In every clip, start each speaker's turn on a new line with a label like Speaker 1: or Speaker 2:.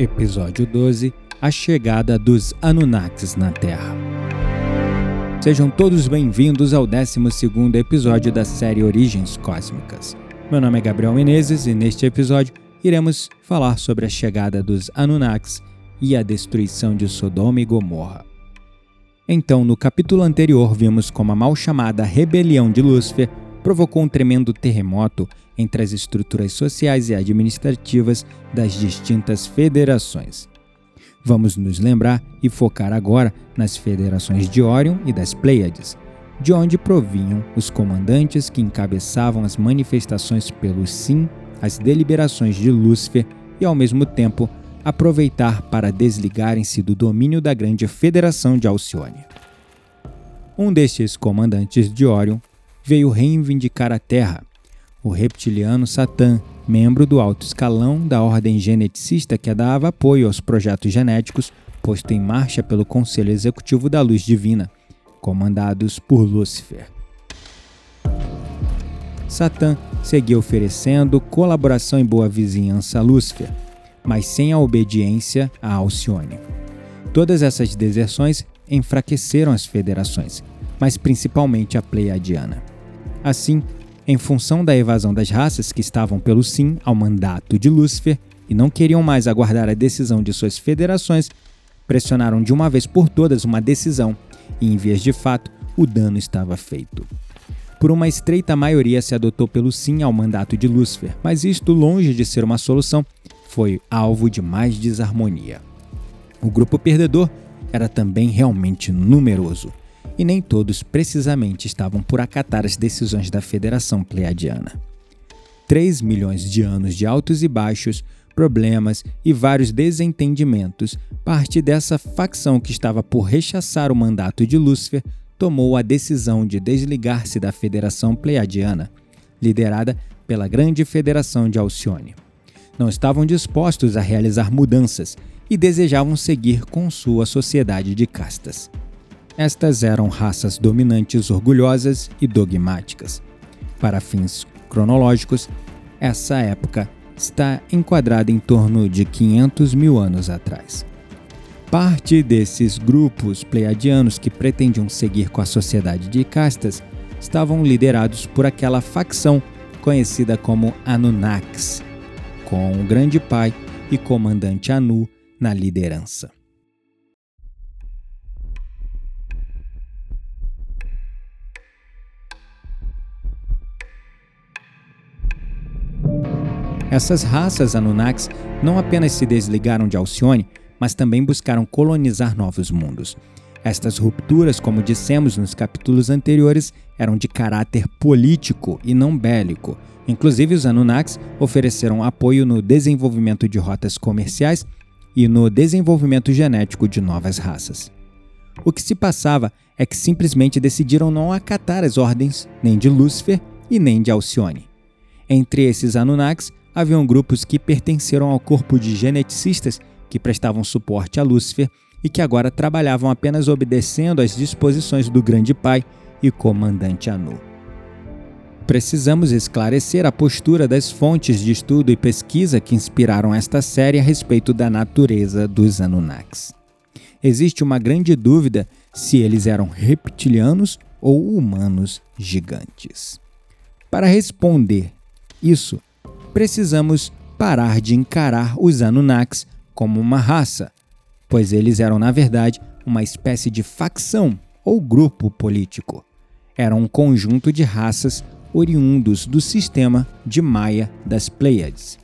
Speaker 1: Episódio 12 A chegada dos Anunnakis na Terra. Sejam todos bem-vindos ao 12 episódio da série Origens Cósmicas. Meu nome é Gabriel Menezes e neste episódio iremos falar sobre a chegada dos Anunnakis e a destruição de Sodoma e Gomorra. Então, no capítulo anterior, vimos como a mal chamada rebelião de Lúcifer provocou um tremendo terremoto entre as estruturas sociais e administrativas das distintas federações. Vamos nos lembrar e focar agora nas federações de Orion e das Pleiades, de onde provinham os comandantes que encabeçavam as manifestações pelo sim às deliberações de Lúcifer e, ao mesmo tempo, aproveitar para desligarem-se do domínio da grande federação de Alcione. Um destes comandantes de Orion veio reivindicar a Terra, o reptiliano Satã, membro do alto escalão da ordem geneticista que dava apoio aos projetos genéticos posto em marcha pelo Conselho Executivo da Luz Divina, comandados por Lúcifer. Satã seguia oferecendo colaboração e boa vizinhança a Lúcifer, mas sem a obediência a Alcione. Todas essas deserções enfraqueceram as federações, mas principalmente a Pleiadiana. Assim, em função da evasão das raças que estavam pelo sim ao mandato de Lúcifer e não queriam mais aguardar a decisão de suas federações, pressionaram de uma vez por todas uma decisão, e em vias de fato, o dano estava feito. Por uma estreita maioria se adotou pelo sim ao mandato de Lúcifer, mas isto, longe de ser uma solução, foi alvo de mais desarmonia. O grupo perdedor era também realmente numeroso e nem todos precisamente estavam por acatar as decisões da Federação Pleiadiana. Três milhões de anos de altos e baixos, problemas e vários desentendimentos, parte dessa facção que estava por rechaçar o mandato de Lúcifer tomou a decisão de desligar-se da Federação Pleiadiana, liderada pela Grande Federação de Alcione. Não estavam dispostos a realizar mudanças e desejavam seguir com sua sociedade de castas. Estas eram raças dominantes orgulhosas e dogmáticas. Para fins cronológicos, essa época está enquadrada em torno de 500 mil anos atrás. Parte desses grupos pleiadianos que pretendiam seguir com a sociedade de castas estavam liderados por aquela facção conhecida como Anunnakis, com o grande pai e comandante Anu na liderança. Essas raças Anunnakis não apenas se desligaram de Alcione, mas também buscaram colonizar novos mundos. Estas rupturas, como dissemos nos capítulos anteriores, eram de caráter político e não bélico. Inclusive, os Anunnakis ofereceram apoio no desenvolvimento de rotas comerciais e no desenvolvimento genético de novas raças. O que se passava é que simplesmente decidiram não acatar as ordens nem de Lúcifer e nem de Alcione. Entre esses Anunnakis haviam grupos que pertenceram ao corpo de geneticistas que prestavam suporte a Lúcifer e que agora trabalhavam apenas obedecendo às disposições do Grande Pai e comandante Anu. Precisamos esclarecer a postura das fontes de estudo e pesquisa que inspiraram esta série a respeito da natureza dos Anunnakis. Existe uma grande dúvida se eles eram reptilianos ou humanos gigantes. Para responder isso, precisamos parar de encarar os Anunnakis como uma raça, pois eles eram, na verdade, uma espécie de facção ou grupo político. Eram um conjunto de raças oriundos do sistema de Maia das Pleiades.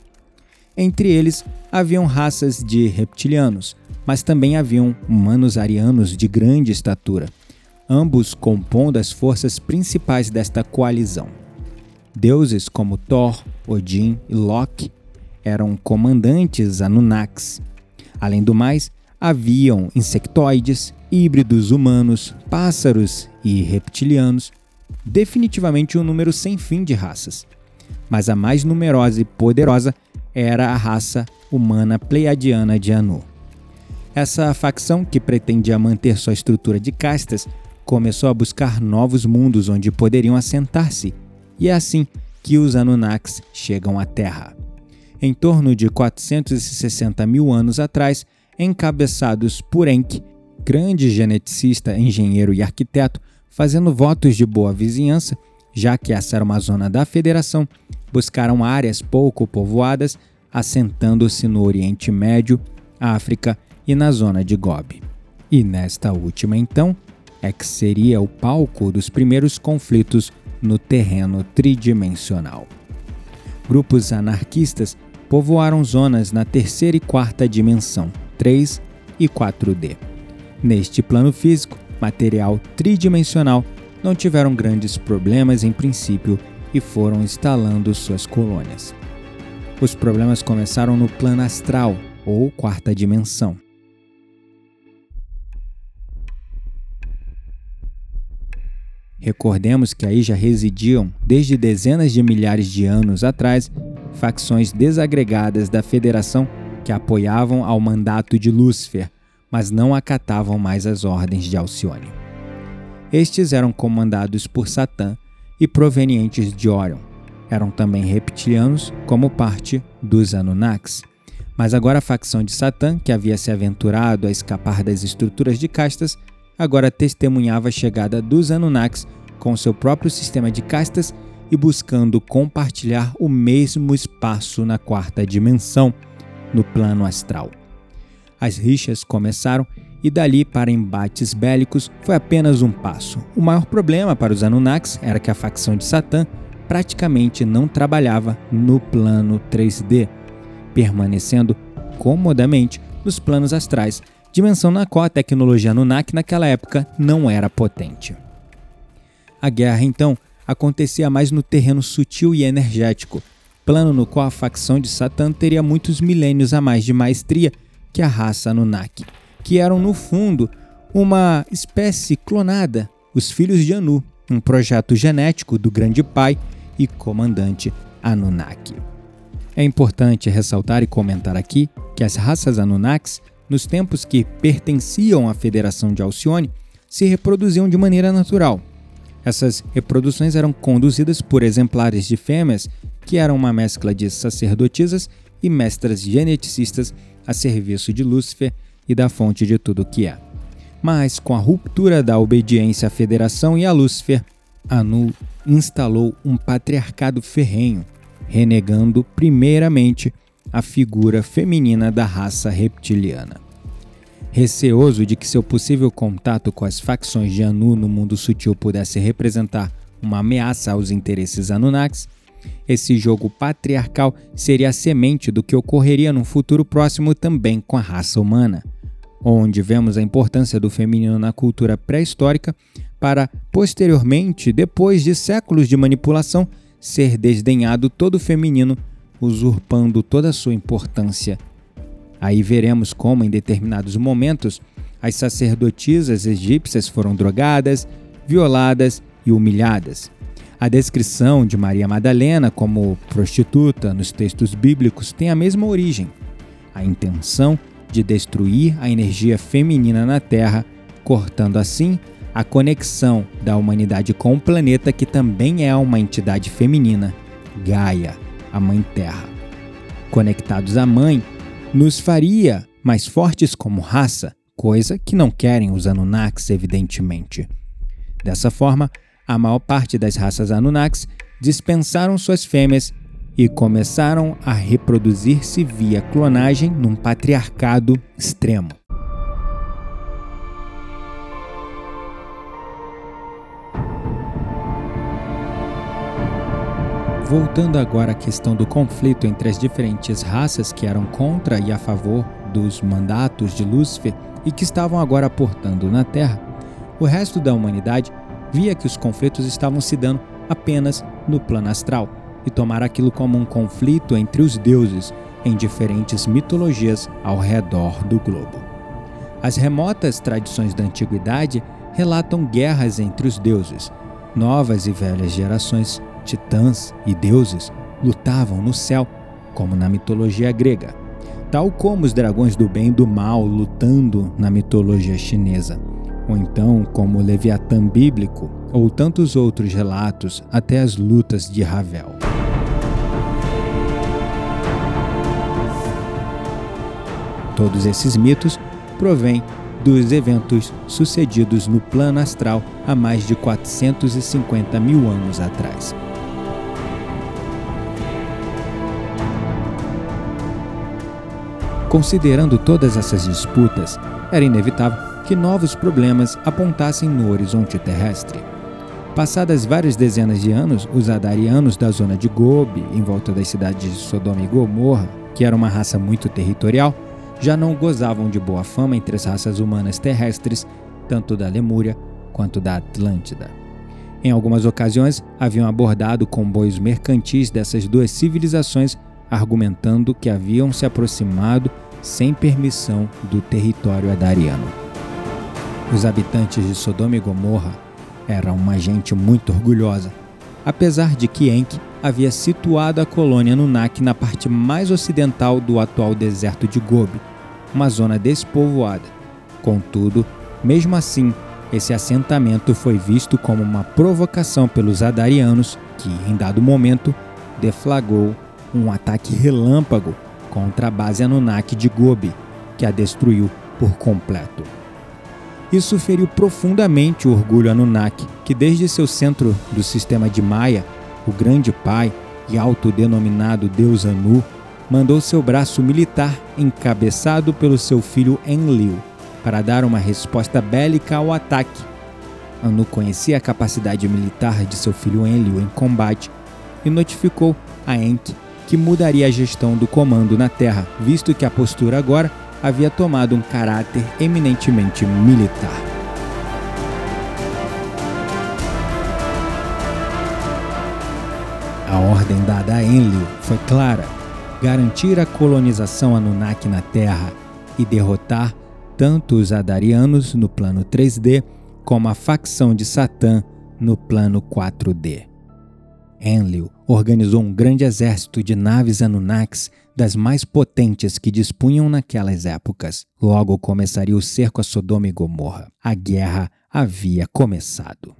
Speaker 1: Entre eles haviam raças de reptilianos, mas também haviam humanos arianos de grande estatura, ambos compondo as forças principais desta coalizão. Deuses como Thor, Odin e Loki eram comandantes Anunnakis. Além do mais, haviam insectoides, híbridos humanos, pássaros e reptilianos, definitivamente um número sem fim de raças. Mas a mais numerosa e poderosa era a raça humana pleiadiana de Anu. Essa facção, que pretendia manter sua estrutura de castas, começou a buscar novos mundos onde poderiam assentar-se e é assim que os Anunnakis chegam à Terra. em torno de 460 mil anos atrás, encabeçados por Enki, grande geneticista, engenheiro e arquiteto, fazendo votos de boa vizinhança, já que essa era uma zona da Federação, buscaram áreas pouco povoadas, assentando-se no Oriente Médio, África e na zona de Gobi. E nesta última, então, é que seria o palco dos primeiros conflitos no terreno tridimensional. Grupos anarquistas povoaram zonas na terceira e quarta dimensão, 3 e 4D. Neste plano físico, material tridimensional, não tiveram grandes problemas em princípio e foram instalando suas colônias. Os problemas começaram no plano astral, ou quarta dimensão. Recordemos que aí já residiam, desde dezenas de milhares de anos atrás, facções desagregadas da Federação que apoiavam ao mandato de Lúcifer, mas não acatavam mais as ordens de Alcione. Estes eram comandados por Satã e provenientes de Orion. Eram também reptilianos, como parte dos Anunnakis. Mas agora a facção de Satã, que havia se aventurado a escapar das estruturas de castas, agora testemunhava a chegada dos Anunnakis com seu próprio sistema de castas e buscando compartilhar o mesmo espaço na quarta dimensão, no plano astral. As rixas começaram e dali para embates bélicos foi apenas um passo. O maior problema para os Anunnakis era que a facção de Satã praticamente não trabalhava no plano 3D, permanecendo comodamente nos planos astrais dimensão na qual a tecnologia Anunnaki naquela época não era potente. A guerra, então, acontecia mais no terreno sutil e energético, plano no qual a facção de Satã teria muitos milênios a mais de maestria que a raça Anunnaki, que eram, no fundo, uma espécie clonada, os filhos de Anu, um projeto genético do grande pai e comandante Anunnaki. É importante ressaltar e comentar aqui que as raças Anunnakis nos tempos que pertenciam à Federação de Alcione, se reproduziam de maneira natural. Essas reproduções eram conduzidas por exemplares de fêmeas que eram uma mescla de sacerdotisas e mestras geneticistas a serviço de Lúcifer e da fonte de tudo o que é. Mas com a ruptura da obediência à Federação e a Lúcifer, Anu instalou um patriarcado ferrenho, renegando primeiramente a figura feminina da raça reptiliana. Receoso de que seu possível contato com as facções de Anu no mundo sutil pudesse representar uma ameaça aos interesses Anunnakis, esse jogo patriarcal seria a semente do que ocorreria no futuro próximo também com a raça humana, onde vemos a importância do feminino na cultura pré-histórica para, posteriormente, depois de séculos de manipulação, ser desdenhado todo feminino usurpando toda a sua importância. Aí veremos como, em determinados momentos, as sacerdotisas egípcias foram drogadas, violadas e humilhadas. A descrição de Maria Madalena como prostituta nos textos bíblicos tem a mesma origem. A intenção de destruir a energia feminina na Terra, cortando assim a conexão da humanidade com o planeta, que também é uma entidade feminina, Gaia a Mãe Terra. Conectados à Mãe, nos faria mais fortes como raça, coisa que não querem os Anunnakis, evidentemente. Dessa forma, a maior parte das raças Anunnakis dispensaram suas fêmeas e começaram a reproduzir-se via clonagem num patriarcado extremo. Voltando agora à questão do conflito entre as diferentes raças que eram contra e a favor dos mandatos de Lúcifer e que estavam agora aportando na Terra, o resto da humanidade via que os conflitos estavam se dando apenas no plano astral e tomara aquilo como um conflito entre os deuses em diferentes mitologias ao redor do globo. As remotas tradições da antiguidade relatam guerras entre os deuses. Novas e velhas gerações titãs e deuses lutavam no céu, como na mitologia grega, tal como os dragões do bem e do mal lutando na mitologia chinesa, ou então como o Leviatã bíblico, ou tantos outros relatos até as lutas de Ravel. Todos esses mitos provêm dos eventos sucedidos no plano astral há mais de 450 mil anos atrás. Considerando todas essas disputas, era inevitável que novos problemas apontassem no horizonte terrestre. Passadas várias dezenas de anos, os Adarianos da zona de Gobi, em volta das cidades de Sodoma e Gomorra, que era uma raça muito territorial, já não gozavam de boa fama entre as raças humanas terrestres, tanto da Lemúria quanto da Atlântida. Em algumas ocasiões, haviam abordado comboios mercantis dessas duas civilizações, argumentando que haviam se aproximado sem permissão do território adariano. Os habitantes de Sodoma e Gomorra eram uma gente muito orgulhosa, apesar de que Enki havia situado a colônia Nunak na parte mais ocidental do atual deserto de Gobi, uma zona despovoada. Contudo, mesmo assim, esse assentamento foi visto como uma provocação pelos Adarianos, que, em dado momento, deflagrou um ataque relâmpago contra a base Anunnaki de Gobi, que a destruiu por completo. Isso feriu profundamente o orgulho Anunnaki, que desde seu centro do sistema de Maia o grande pai e autodenominado deus Anu, mandou seu braço militar, encabeçado pelo seu filho Enlil, para dar uma resposta bélica ao ataque. Anu conhecia a capacidade militar de seu filho Enlil em combate e notificou a Enki que mudaria a gestão do comando na Terra, visto que a postura agora havia tomado um caráter eminentemente militar. A ordem dada a Enlil foi clara: garantir a colonização Anunnaki na Terra e derrotar tanto os Adarianos no plano 3D como a facção de Satã no plano 4D. Enlil organizou um grande exército de naves Anunnakis das mais potentes que dispunham naquelas épocas. Logo começaria o cerco a Sodoma e Gomorra. A guerra havia começado.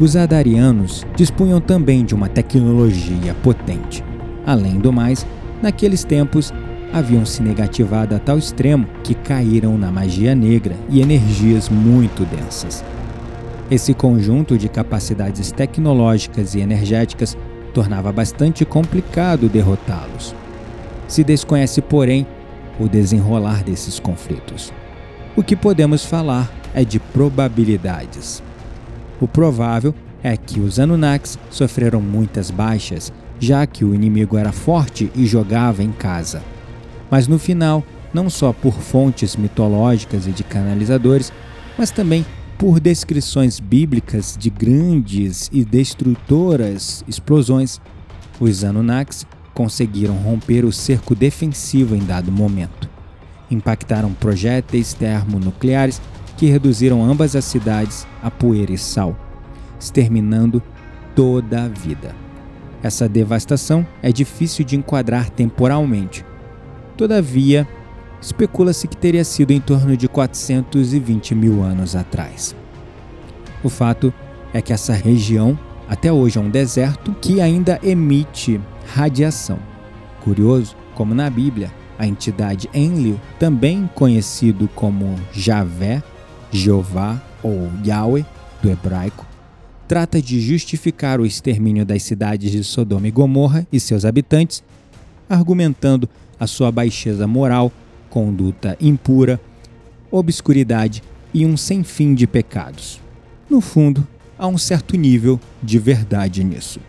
Speaker 1: Os adarianos dispunham também de uma tecnologia potente. Além do mais, naqueles tempos haviam se negativado a tal extremo que caíram na magia negra e energias muito densas. Esse conjunto de capacidades tecnológicas e energéticas tornava bastante complicado derrotá-los. Se desconhece, porém, o desenrolar desses conflitos. O que podemos falar é de probabilidades. O provável é que os Anunnakis sofreram muitas baixas, já que o inimigo era forte e jogava em casa. Mas no final, não só por fontes mitológicas e de canalizadores, mas também por descrições bíblicas de grandes e destrutoras explosões, os Anunnakis conseguiram romper o cerco defensivo em dado momento. Impactaram projéteis termonucleares que reduziram ambas as cidades a poeira e sal, exterminando toda a vida. Essa devastação é difícil de enquadrar temporalmente. Todavia, especula-se que teria sido em torno de 420 mil anos atrás. O fato é que essa região até hoje é um deserto que ainda emite radiação. Curioso como na Bíblia, a entidade Enlil, também conhecido como Javé, Jeová ou Yahweh, do hebraico, trata de justificar o extermínio das cidades de Sodoma e Gomorra e seus habitantes, argumentando a sua baixeza moral, conduta impura, obscuridade e um sem fim de pecados. No fundo, há um certo nível de verdade nisso.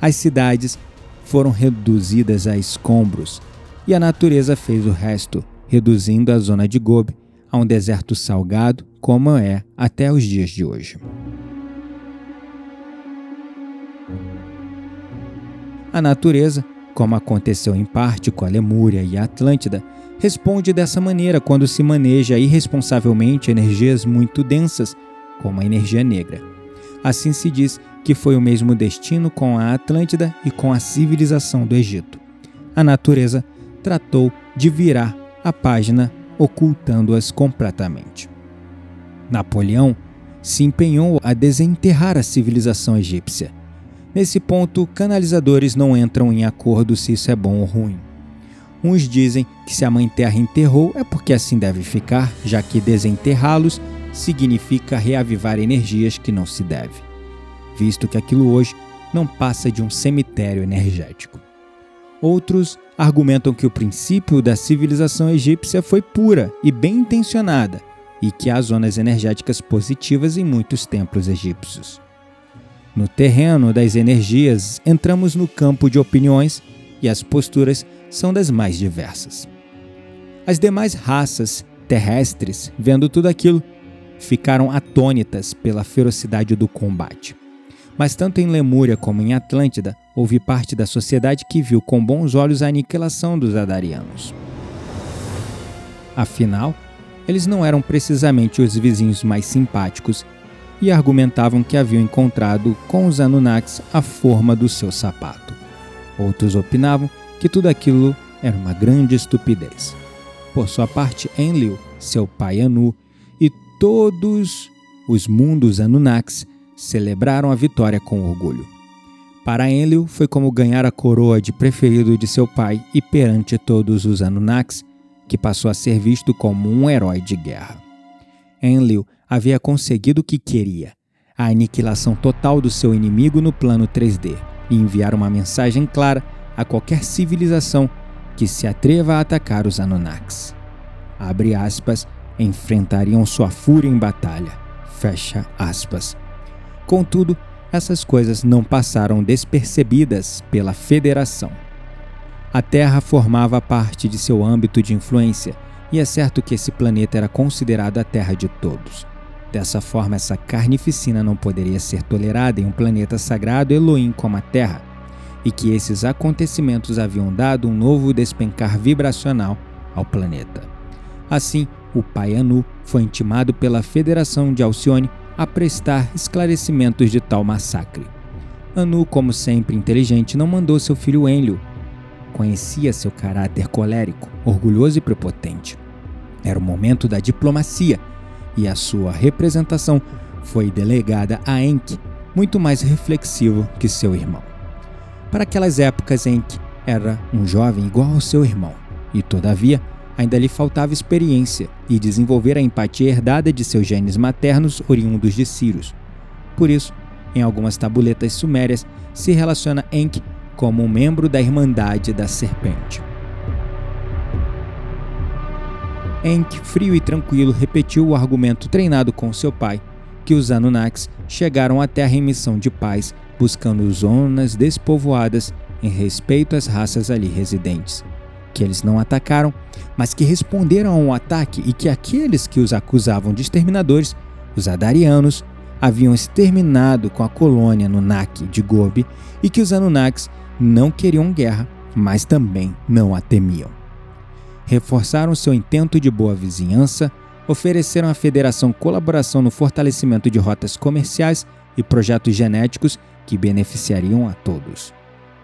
Speaker 1: As cidades foram reduzidas a escombros e a natureza fez o resto, reduzindo a zona de Gobi a um deserto salgado como é até os dias de hoje. A natureza, como aconteceu em parte com a Lemúria e a Atlântida, responde dessa maneira quando se maneja irresponsavelmente energias muito densas, como a energia negra. Assim se diz que foi o mesmo destino com a Atlântida e com a civilização do Egito. A natureza tratou de virar a página ocultando-as completamente. Napoleão se empenhou a desenterrar a civilização egípcia. Nesse ponto, canalizadores não entram em acordo se isso é bom ou ruim. Uns dizem que se a Mãe Terra enterrou é porque assim deve ficar, já que desenterrá-los significa reavivar energias que não se deve, visto que aquilo hoje não passa de um cemitério energético. Outros argumentam que o princípio da civilização egípcia foi pura e bem intencionada e que há zonas energéticas positivas em muitos templos egípcios. No terreno das energias, entramos no campo de opiniões e as posturas são das mais diversas. As demais raças terrestres, vendo tudo aquilo, ficaram atônitas pela ferocidade do combate. Mas tanto em Lemúria como em Atlântida, houve parte da sociedade que viu com bons olhos a aniquilação dos Adarianos. Afinal, eles não eram precisamente os vizinhos mais simpáticos e argumentavam que haviam encontrado com os Anunnakis a forma do seu sapato. Outros opinavam que tudo aquilo era uma grande estupidez. Por sua parte, Enlil, seu pai Anu e todos os mundos Anunnakis celebraram a vitória com orgulho. Para Enlil foi como ganhar a coroa de preferido de seu pai e perante todos os Anunnakis, que passou a ser visto como um herói de guerra. Enlil havia conseguido o que queria, a aniquilação total do seu inimigo no plano 3D, e enviar uma mensagem clara a qualquer civilização que se atreva a atacar os Anunnakis. Abre aspas, enfrentariam sua fúria em batalha. Fecha aspas. Contudo, essas coisas não passaram despercebidas pela Federação. A Terra formava parte de seu âmbito de influência, e é certo que esse planeta era considerado a Terra de todos. Dessa forma, essa carnificina não poderia ser tolerada em um planeta sagrado Elohim como a Terra, e que esses acontecimentos haviam dado um novo despencar vibracional ao planeta. Assim, o pai Anu foi intimado pela Federação de Alcione a prestar esclarecimentos de tal massacre. Anu, como sempre inteligente, não mandou seu filho Enlil. Conhecia seu caráter colérico, orgulhoso e prepotente. Era o momento da diplomacia e a sua representação foi delegada a Enki, muito mais reflexivo que seu irmão para aquelas épocas que era um jovem igual ao seu irmão, e todavia ainda lhe faltava experiência e desenvolver a empatia herdada de seus genes maternos oriundos de Sirius. Por isso, em algumas tabuletas sumérias, se relaciona Enki como um membro da Irmandade da Serpente. Enki, frio e tranquilo, repetiu o argumento treinado com seu pai, que os Anunnakis chegaram à Terra em missão de paz buscando zonas despovoadas em respeito às raças ali residentes, que eles não atacaram, mas que responderam a um ataque e que aqueles que os acusavam de exterminadores, os Adarianos, haviam exterminado com a colônia Nunak de Gobi e que os Anunnakis não queriam guerra, mas também não a temiam. Reforçaram seu intento de boa vizinhança, ofereceram à Federação colaboração no fortalecimento de rotas comerciais e projetos genéticos que beneficiariam a todos.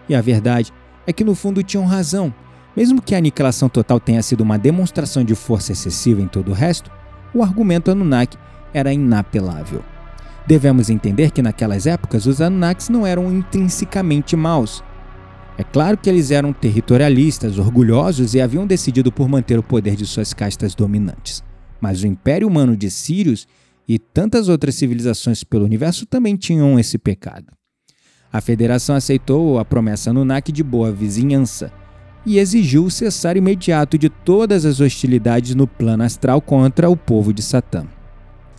Speaker 1: E a verdade é que no fundo tinham razão. Mesmo que a aniquilação total tenha sido uma demonstração de força excessiva em todo o resto, o argumento Anunnaki era inapelável. Devemos entender que naquelas épocas os Anunnakis não eram intrinsecamente maus. É claro que eles eram territorialistas, orgulhosos e haviam decidido por manter o poder de suas castas dominantes. Mas o Império Humano de Sirius e tantas outras civilizações pelo universo também tinham esse pecado. A federação aceitou a promessa Anunnaki de boa vizinhança e exigiu o cessar imediato de todas as hostilidades no plano astral contra o povo de Satã.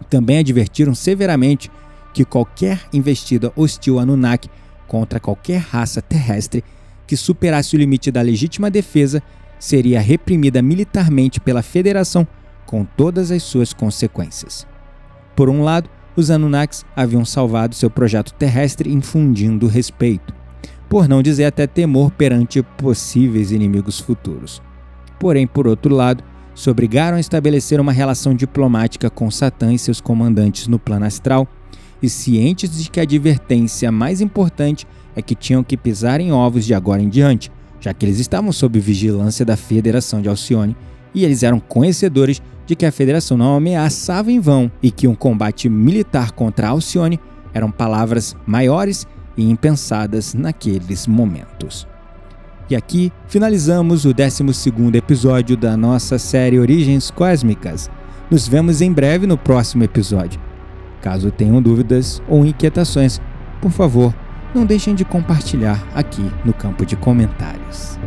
Speaker 1: Também advertiram severamente que qualquer investida hostil Anunnaki contra qualquer raça terrestre que superasse o limite da legítima defesa seria reprimida militarmente pela Federação com todas as suas consequências. Por um lado, os Anunnakis haviam salvado seu projeto terrestre infundindo respeito, por não dizer até temor perante possíveis inimigos futuros. Porém, por outro lado, se obrigaram a estabelecer uma relação diplomática com Satã e seus comandantes no plano astral, e cientes de que a advertência mais importante é que tinham que pisar em ovos de agora em diante, já que eles estavam sob vigilância da Federação de Alcione e eles eram conhecedores de que a Federação não ameaçava em vão e que um combate militar contra Alcione eram palavras maiores e impensadas naqueles momentos. E aqui finalizamos o 12 episódio da nossa série Origens Cósmicas. Nos vemos em breve no próximo episódio. Caso tenham dúvidas ou inquietações, por favor, não deixem de compartilhar aqui no campo de comentários.